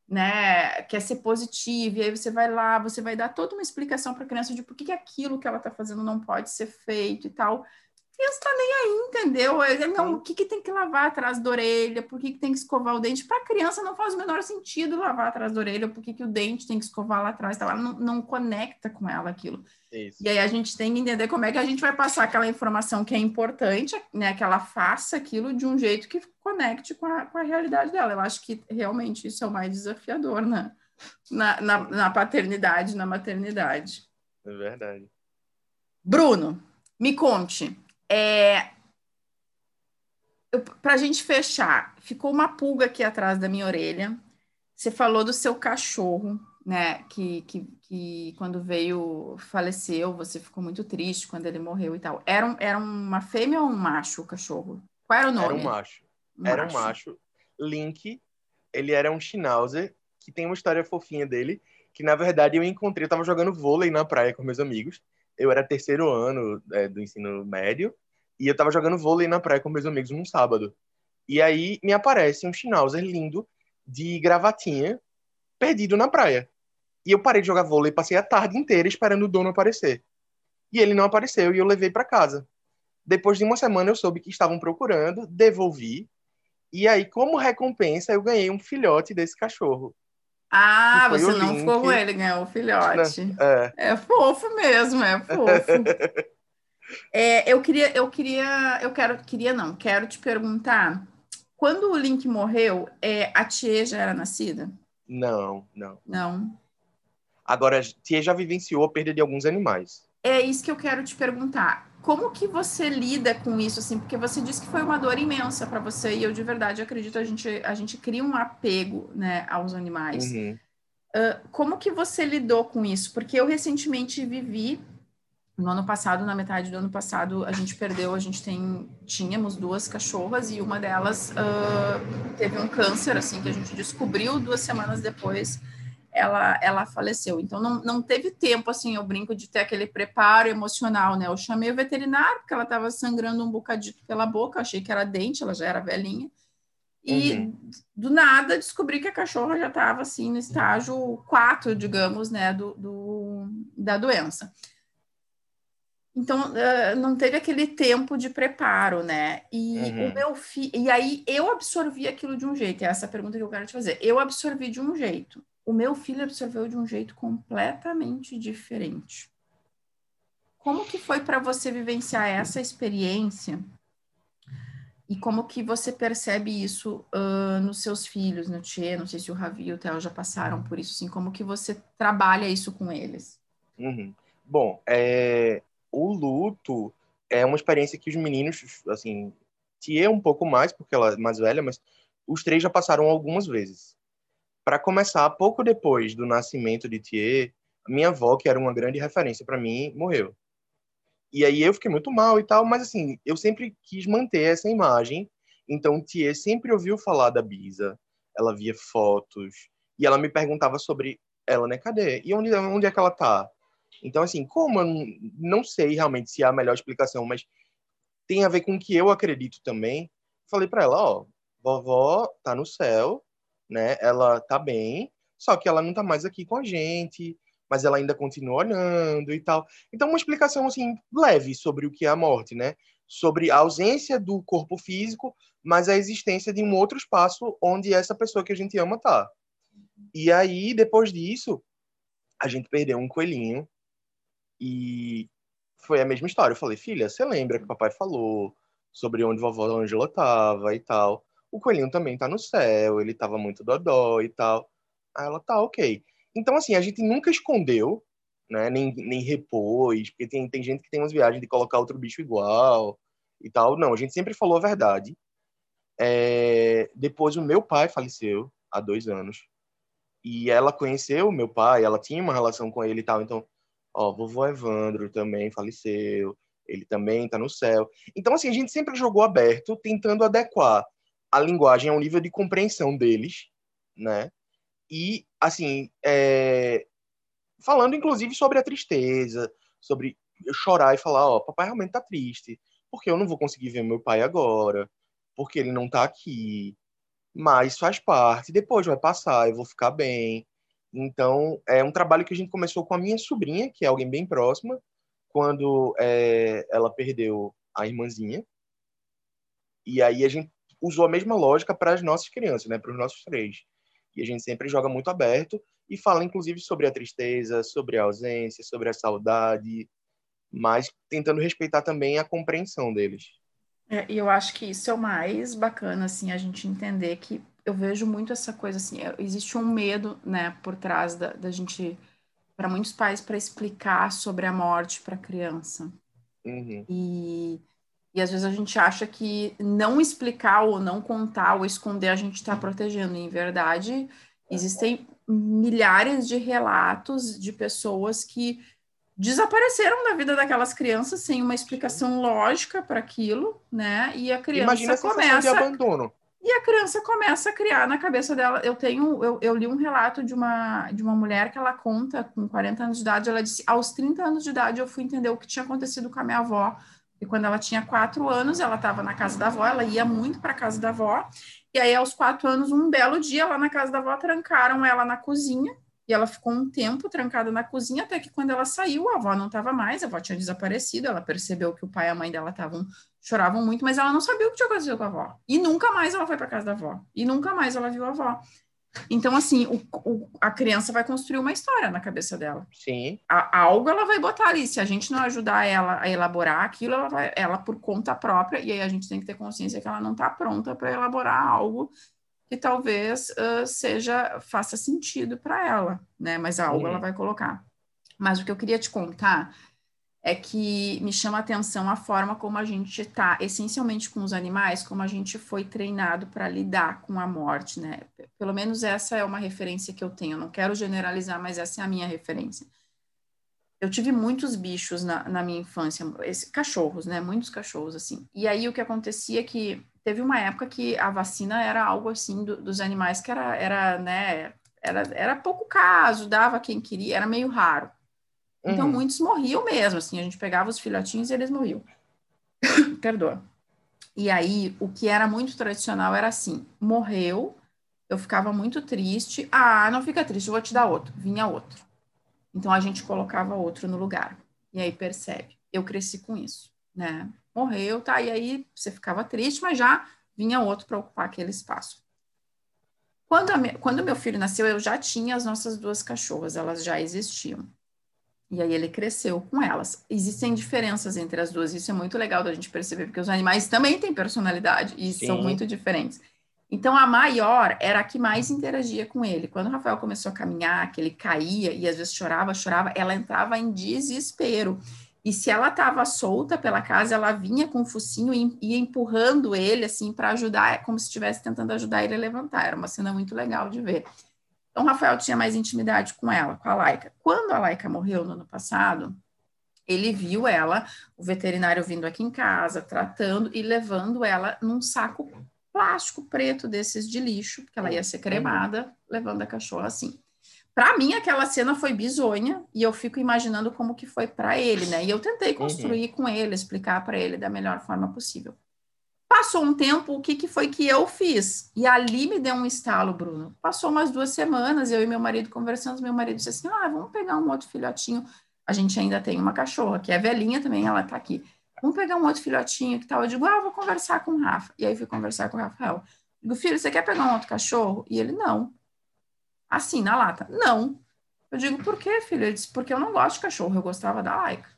né, quer ser positivo, e aí você vai lá, você vai dar toda uma explicação para a criança de por que, que aquilo que ela está fazendo não pode ser feito e tal. A criança está nem aí, entendeu? É, não, o que, que tem que lavar atrás da orelha, por que, que tem que escovar o dente? Para a criança não faz o menor sentido lavar atrás da orelha, por que, que o dente tem que escovar lá atrás, tá? ela não, não conecta com ela aquilo. Isso. E aí a gente tem que entender como é que a gente vai passar aquela informação que é importante, né? Que ela faça aquilo de um jeito que conecte com a, com a realidade dela. Eu acho que realmente isso é o mais desafiador na, na, na, na paternidade, na maternidade. É verdade. Bruno, me conte. É, para a gente fechar, ficou uma pulga aqui atrás da minha orelha. Você falou do seu cachorro né, que, que, que quando veio, faleceu, você ficou muito triste quando ele morreu e tal. Era, um, era uma fêmea ou um macho o cachorro? Qual era o nome? Era um macho. Um era macho. um macho. Link, ele era um Schnauzer, que tem uma história fofinha dele, que na verdade eu encontrei, eu tava jogando vôlei na praia com meus amigos. Eu era terceiro ano é, do ensino médio, e eu tava jogando vôlei na praia com meus amigos num sábado. E aí me aparece um Schnauzer lindo, de gravatinha, perdido na praia. E eu parei de jogar vôlei, passei a tarde inteira esperando o dono aparecer. E ele não apareceu e eu levei para casa. Depois de uma semana eu soube que estavam procurando, devolvi. E aí, como recompensa, eu ganhei um filhote desse cachorro. Ah, você não ficou com ele, ganhou o filhote. É. é fofo mesmo, é fofo. é, eu queria, eu queria, eu quero, queria não, quero te perguntar, quando o Link morreu, é, a Tia já era nascida? Não, não. Não. Agora, Tia já vivenciou a perda de alguns animais. É isso que eu quero te perguntar. Como que você lida com isso, assim? Porque você disse que foi uma dor imensa para você e eu de verdade acredito a gente a gente cria um apego, né, aos animais. Uhum. Uh, como que você lidou com isso? Porque eu recentemente vivi no ano passado, na metade do ano passado, a gente perdeu, a gente tem, tínhamos duas cachorras e uma delas uh, teve um câncer, assim, que a gente descobriu duas semanas depois ela, ela faleceu. Então, não, não teve tempo, assim, eu brinco de ter aquele preparo emocional, né? Eu chamei o veterinário, porque ela estava sangrando um bocadinho pela boca, achei que era dente, ela já era velhinha. E uhum. do nada descobri que a cachorra já estava assim no estágio 4, digamos, né, do, do, da doença. Então, uh, não teve aquele tempo de preparo, né? E uhum. o meu filho. E aí eu absorvi aquilo de um jeito. É essa pergunta que eu quero te fazer. Eu absorvi de um jeito o meu filho absorveu de um jeito completamente diferente. Como que foi para você vivenciar essa experiência? E como que você percebe isso uh, nos seus filhos, no Tchê, não sei se o Ravi e o Theo já passaram por isso, assim, como que você trabalha isso com eles? Uhum. Bom, é, o luto é uma experiência que os meninos, assim, Tia um pouco mais, porque ela é mais velha, mas os três já passaram algumas vezes. Para começar, pouco depois do nascimento de Thier, minha avó, que era uma grande referência para mim, morreu. E aí eu fiquei muito mal e tal, mas assim, eu sempre quis manter essa imagem. Então Thier sempre ouviu falar da Bisa, ela via fotos e ela me perguntava sobre ela, né? Cadê? E onde, onde é que ela tá? Então, assim, como eu não sei realmente se há a melhor explicação, mas tem a ver com o que eu acredito também. Falei para ela, ó, vovó tá no céu, né? Ela tá bem, só que ela não tá mais aqui com a gente, mas ela ainda continua olhando e tal. Então, uma explicação assim leve sobre o que é a morte, né? Sobre a ausência do corpo físico, mas a existência de um outro espaço onde essa pessoa que a gente ama tá. E aí, depois disso, a gente perdeu um coelhinho E foi a mesma história. Eu falei, filha, você lembra que o papai falou sobre onde vovó Angela tava e tal? O coelhinho também tá no céu, ele tava muito dodó e tal. Aí ela, tá, ok. Então, assim, a gente nunca escondeu, né? Nem, nem repôs, porque tem, tem gente que tem umas viagens de colocar outro bicho igual e tal. Não, a gente sempre falou a verdade. É, depois o meu pai faleceu há dois anos e ela conheceu o meu pai, ela tinha uma relação com ele e tal. Então, ó, vovô Evandro também faleceu, ele também tá no céu. Então, assim, a gente sempre jogou aberto, tentando adequar a linguagem ao nível de compreensão deles, né? E, assim, é... falando inclusive sobre a tristeza, sobre chorar e falar, ó, papai realmente tá triste, porque eu não vou conseguir ver meu pai agora, porque ele não tá aqui, mas faz parte, depois vai passar, eu vou ficar bem. Então, é um trabalho que a gente começou com a minha sobrinha, que é alguém bem próxima, quando é, ela perdeu a irmãzinha. E aí a gente usou a mesma lógica para as nossas crianças, né, para os nossos três. E a gente sempre joga muito aberto e fala, inclusive, sobre a tristeza, sobre a ausência, sobre a saudade, mas tentando respeitar também a compreensão deles. É, e eu acho que isso é o mais bacana, assim, a gente entender que eu vejo muito essa coisa, assim, é, existe um medo, né, por trás da, da gente, para muitos pais, para explicar sobre a morte para a criança. Uhum. E, e às vezes a gente acha que não explicar ou não contar ou esconder a gente está protegendo. E, em verdade, existem milhares de relatos de pessoas que desapareceram da vida daquelas crianças sem uma explicação lógica para aquilo, né? E a criança Imagina a começa de abandono. E a criança começa a criar na cabeça dela. Eu tenho, eu, eu, li um relato de uma de uma mulher que ela conta com 40 anos de idade, ela disse: "Aos 30 anos de idade eu fui entender o que tinha acontecido com a minha avó. E quando ela tinha quatro anos, ela estava na casa da avó, ela ia muito para a casa da avó. E aí, aos quatro anos, um belo dia, lá na casa da avó, trancaram ela na cozinha e ela ficou um tempo trancada na cozinha, até que quando ela saiu, a avó não estava mais, a avó tinha desaparecido, ela percebeu que o pai e a mãe dela estavam choravam muito, mas ela não sabia o que tinha acontecido com a avó. E nunca mais ela foi para casa da avó. E nunca mais ela viu a avó. Então, assim, o, o, a criança vai construir uma história na cabeça dela. Sim. A, algo ela vai botar ali. Se a gente não ajudar ela a elaborar aquilo, ela vai, ela por conta própria, e aí a gente tem que ter consciência que ela não está pronta para elaborar algo que talvez uh, seja faça sentido para ela, né? Mas algo uhum. ela vai colocar. Mas o que eu queria te contar é que me chama a atenção a forma como a gente está, essencialmente com os animais, como a gente foi treinado para lidar com a morte, né? Pelo menos essa é uma referência que eu tenho. Não quero generalizar, mas essa é a minha referência. Eu tive muitos bichos na, na minha infância, esse, cachorros, né? Muitos cachorros, assim. E aí o que acontecia é que teve uma época que a vacina era algo assim do, dos animais que era, era, né, era, era pouco caso, dava quem queria, era meio raro. Então, uhum. muitos morriam mesmo, assim, a gente pegava os filhotinhos e eles morriam. Perdoa. E aí, o que era muito tradicional era assim, morreu, eu ficava muito triste, ah, não fica triste, eu vou te dar outro. Vinha outro. Então, a gente colocava outro no lugar. E aí, percebe, eu cresci com isso, né? morreu, tá? E aí você ficava triste, mas já vinha outro para ocupar aquele espaço. Quando, a, quando meu filho nasceu, eu já tinha as nossas duas cachorras, elas já existiam. E aí ele cresceu com elas. Existem diferenças entre as duas, isso é muito legal da gente perceber, porque os animais também têm personalidade e Sim. são muito diferentes. Então a maior era a que mais interagia com ele. Quando o Rafael começou a caminhar, que ele caía e às vezes chorava, chorava, ela entrava em desespero. E se ela estava solta pela casa, ela vinha com o focinho e ia empurrando ele assim para ajudar, como se estivesse tentando ajudar ele a levantar. Era uma cena muito legal de ver. Então, o Rafael tinha mais intimidade com ela, com a Laika. Quando a Laika morreu no ano passado, ele viu ela, o veterinário vindo aqui em casa, tratando e levando ela num saco plástico preto desses de lixo, porque ela ia ser cremada, levando a cachorra assim. Para mim, aquela cena foi bizonha e eu fico imaginando como que foi para ele, né? E eu tentei uhum. construir uhum. com ele, explicar para ele da melhor forma possível. Passou um tempo, o que, que foi que eu fiz? E ali me deu um estalo, Bruno. Passou umas duas semanas, eu e meu marido conversando, meu marido disse assim, ah, vamos pegar um outro filhotinho. A gente ainda tem uma cachorra, que é velhinha também, ela tá aqui. Vamos pegar um outro filhotinho que tal. Eu digo, ah, vou conversar com o Rafa. E aí fui conversar com o Rafael. Digo, filho, você quer pegar um outro cachorro? E ele, não assim, na lata? Não. Eu digo, por quê, filho? Ele disse, porque eu não gosto de cachorro, eu gostava da Laika.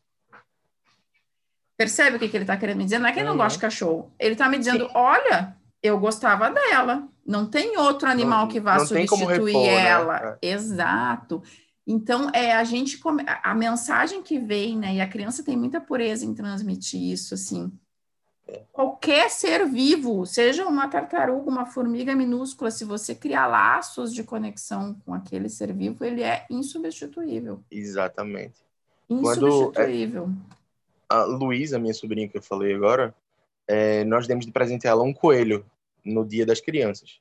Percebe o que, que ele está querendo me dizer? Não é que ele não gosta de cachorro. Ele está me dizendo, Sim. olha, eu gostava dela. Não tem outro animal não, que vá substituir repor, né? ela. Né? Exato. Então, é a gente a mensagem que vem, né? E a criança tem muita pureza em transmitir isso, assim. É. Qualquer ser vivo, seja uma tartaruga, uma formiga minúscula, se você criar laços de conexão com aquele ser vivo, ele é insubstituível. Exatamente. Insubstituível. Quando, é, a Luísa, minha sobrinha que eu falei agora, é, nós demos de presente a ela um coelho no Dia das Crianças.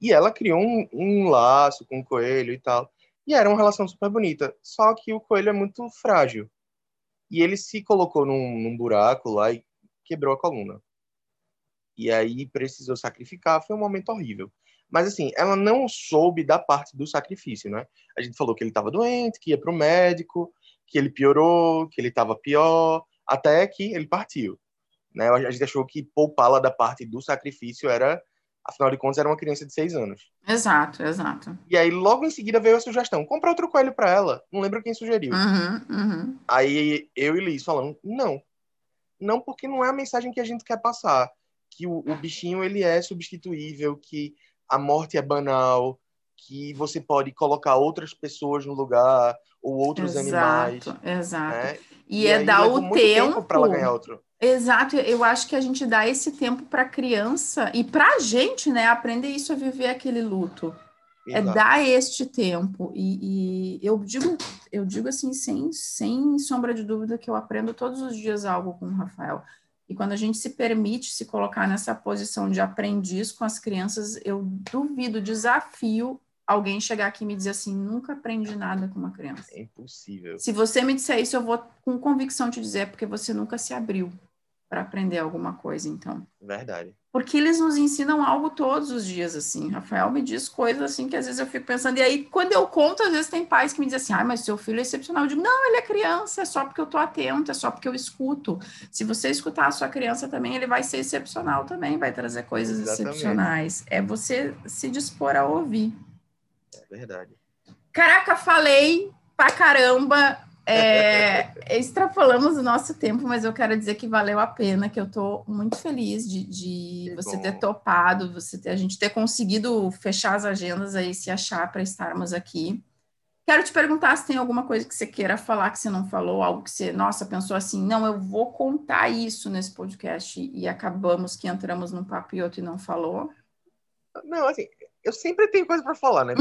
E ela criou um, um laço com o coelho e tal. E era uma relação super bonita. Só que o coelho é muito frágil. E ele se colocou num, num buraco lá e quebrou a coluna. E aí precisou sacrificar. Foi um momento horrível. Mas assim, ela não soube da parte do sacrifício, né? A gente falou que ele estava doente, que ia para o médico, que ele piorou, que ele estava pior, até que ele partiu. Né? A gente achou que poupá-la da parte do sacrifício era, afinal de contas, era uma criança de seis anos. Exato, exato. E aí, logo em seguida, veio a sugestão: compra outro coelho para ela. Não lembro quem sugeriu. Uhum, uhum. Aí eu e Liz falando: não. Não, porque não é a mensagem que a gente quer passar. Que o, o bichinho ele é substituível, que a morte é banal, que você pode colocar outras pessoas no lugar ou outros exato, animais. Exato. Né? E, e é dar o tempo, tempo para ela ganhar outro. Exato, eu acho que a gente dá esse tempo para a criança e para a gente, né, aprender isso a viver aquele luto. É Exato. É dar este tempo. E, e, eu digo, eu digo assim, sem, sem sombra de dúvida, que eu aprendo todos os dias algo com o Rafael. E quando a gente se permite se colocar nessa posição de aprendiz com as crianças, eu duvido, desafio alguém chegar aqui e me dizer assim, nunca aprendi nada com uma criança. É impossível. Se você me disser isso, eu vou com convicção te dizer, porque você nunca se abriu para aprender alguma coisa, então. Verdade. Porque eles nos ensinam algo todos os dias, assim. Rafael me diz coisas assim que às vezes eu fico pensando, e aí quando eu conto, às vezes tem pais que me dizem assim, ah, mas seu filho é excepcional. Eu digo, não, ele é criança, é só porque eu tô atento, é só porque eu escuto. Se você escutar a sua criança também, ele vai ser excepcional também, vai trazer coisas Exatamente. excepcionais. É você se dispor a ouvir. É verdade. Caraca, falei pra caramba. É, extrapolamos o nosso tempo, mas eu quero dizer que valeu a pena, que eu estou muito feliz de, de você bom. ter topado, você ter, a gente ter conseguido fechar as agendas aí, se achar para estarmos aqui. Quero te perguntar se tem alguma coisa que você queira falar que você não falou, algo que você, nossa, pensou assim, não, eu vou contar isso nesse podcast e acabamos que entramos num papo e outro e não falou. Não, assim, eu sempre tenho coisa para falar, né?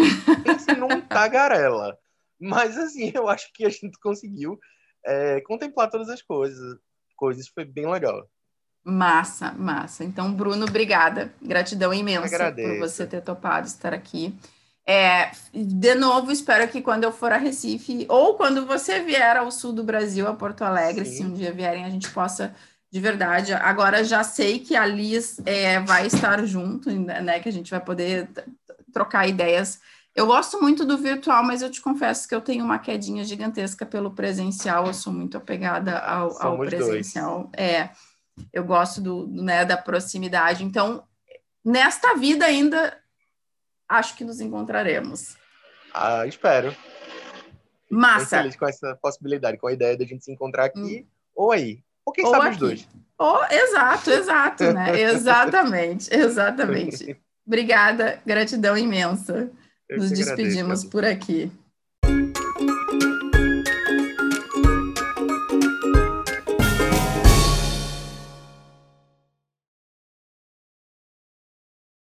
Pense num tagarela. Mas, assim, eu acho que a gente conseguiu é, contemplar todas as coisas. Coisas foi bem legal. Massa, massa. Então, Bruno, obrigada. Gratidão imensa por você ter topado estar aqui. É, de novo, espero que quando eu for a Recife, ou quando você vier ao sul do Brasil, a Porto Alegre, Sim. se um dia vierem, a gente possa de verdade. Agora já sei que a Liz é, vai estar junto, né? Que a gente vai poder trocar ideias eu gosto muito do virtual, mas eu te confesso que eu tenho uma quedinha gigantesca pelo presencial. Eu sou muito apegada ao, ao presencial. Dois. É, eu gosto do, né, da proximidade. Então, nesta vida ainda, acho que nos encontraremos. Ah, espero. Massa. feliz com essa possibilidade, com a ideia de a gente se encontrar aqui hum. ou aí. Ou quem ou sabe aqui. os dois. Oh, exato, exato, né? exatamente, exatamente. Obrigada, gratidão imensa. Nos despedimos agradeço. por aqui.